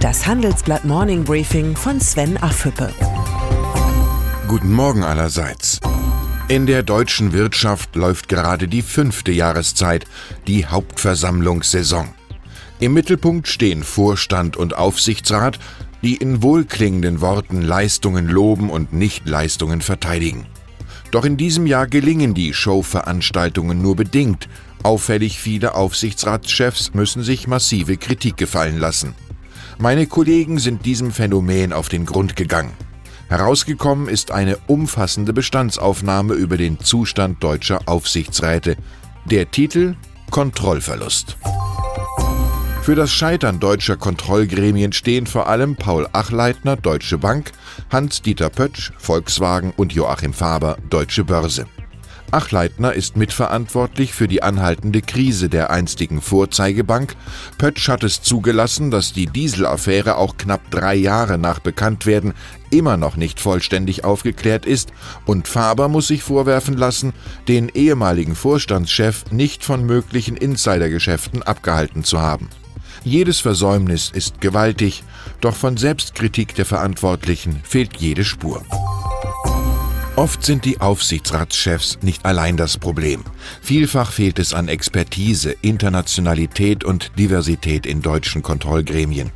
Das Handelsblatt Morning Briefing von Sven Affüppe. Guten Morgen allerseits. In der deutschen Wirtschaft läuft gerade die fünfte Jahreszeit, die Hauptversammlungssaison. Im Mittelpunkt stehen Vorstand und Aufsichtsrat, die in wohlklingenden Worten Leistungen loben und Nichtleistungen verteidigen. Doch in diesem Jahr gelingen die Showveranstaltungen nur bedingt. Auffällig viele Aufsichtsratschefs müssen sich massive Kritik gefallen lassen. Meine Kollegen sind diesem Phänomen auf den Grund gegangen. Herausgekommen ist eine umfassende Bestandsaufnahme über den Zustand deutscher Aufsichtsräte. Der Titel Kontrollverlust. Für das Scheitern deutscher Kontrollgremien stehen vor allem Paul Achleitner, Deutsche Bank, Hans-Dieter Pötsch, Volkswagen und Joachim Faber, Deutsche Börse. Achleitner ist mitverantwortlich für die anhaltende Krise der einstigen Vorzeigebank. Pötsch hat es zugelassen, dass die Dieselaffäre auch knapp drei Jahre nach Bekanntwerden immer noch nicht vollständig aufgeklärt ist und Faber muss sich vorwerfen lassen, den ehemaligen Vorstandschef nicht von möglichen Insidergeschäften abgehalten zu haben. Jedes Versäumnis ist gewaltig, doch von Selbstkritik der Verantwortlichen fehlt jede Spur. Oft sind die Aufsichtsratschefs nicht allein das Problem. Vielfach fehlt es an Expertise, Internationalität und Diversität in deutschen Kontrollgremien.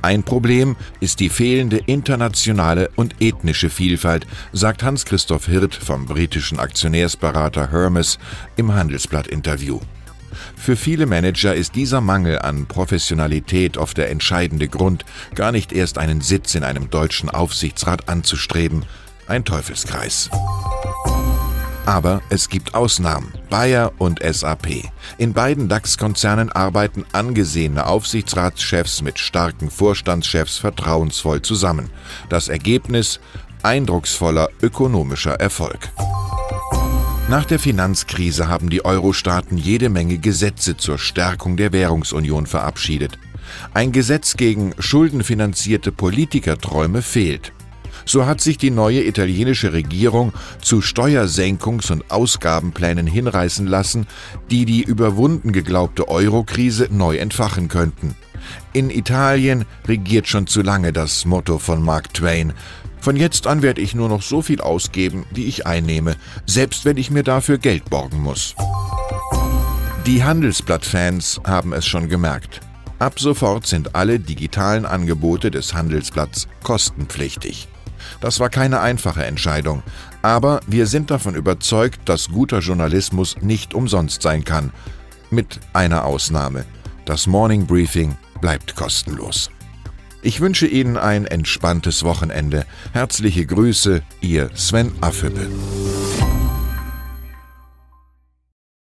Ein Problem ist die fehlende internationale und ethnische Vielfalt, sagt Hans-Christoph Hirt vom britischen Aktionärsberater Hermes im Handelsblatt-Interview. Für viele Manager ist dieser Mangel an Professionalität oft der entscheidende Grund, gar nicht erst einen Sitz in einem deutschen Aufsichtsrat anzustreben. Ein Teufelskreis. Aber es gibt Ausnahmen. Bayer und SAP. In beiden DAX-Konzernen arbeiten angesehene Aufsichtsratschefs mit starken Vorstandschefs vertrauensvoll zusammen. Das Ergebnis eindrucksvoller ökonomischer Erfolg. Nach der Finanzkrise haben die Euro-Staaten jede Menge Gesetze zur Stärkung der Währungsunion verabschiedet. Ein Gesetz gegen schuldenfinanzierte Politikerträume fehlt. So hat sich die neue italienische Regierung zu Steuersenkungs- und Ausgabenplänen hinreißen lassen, die die überwunden geglaubte Euro-Krise neu entfachen könnten. In Italien regiert schon zu lange das Motto von Mark Twain von jetzt an werde ich nur noch so viel ausgeben, wie ich einnehme, selbst wenn ich mir dafür Geld borgen muss. Die Handelsblatt-Fans haben es schon gemerkt. Ab sofort sind alle digitalen Angebote des Handelsblatts kostenpflichtig. Das war keine einfache Entscheidung, aber wir sind davon überzeugt, dass guter Journalismus nicht umsonst sein kann. Mit einer Ausnahme. Das Morning Briefing bleibt kostenlos. Ich wünsche Ihnen ein entspanntes Wochenende. Herzliche Grüße, Ihr Sven Affüppe.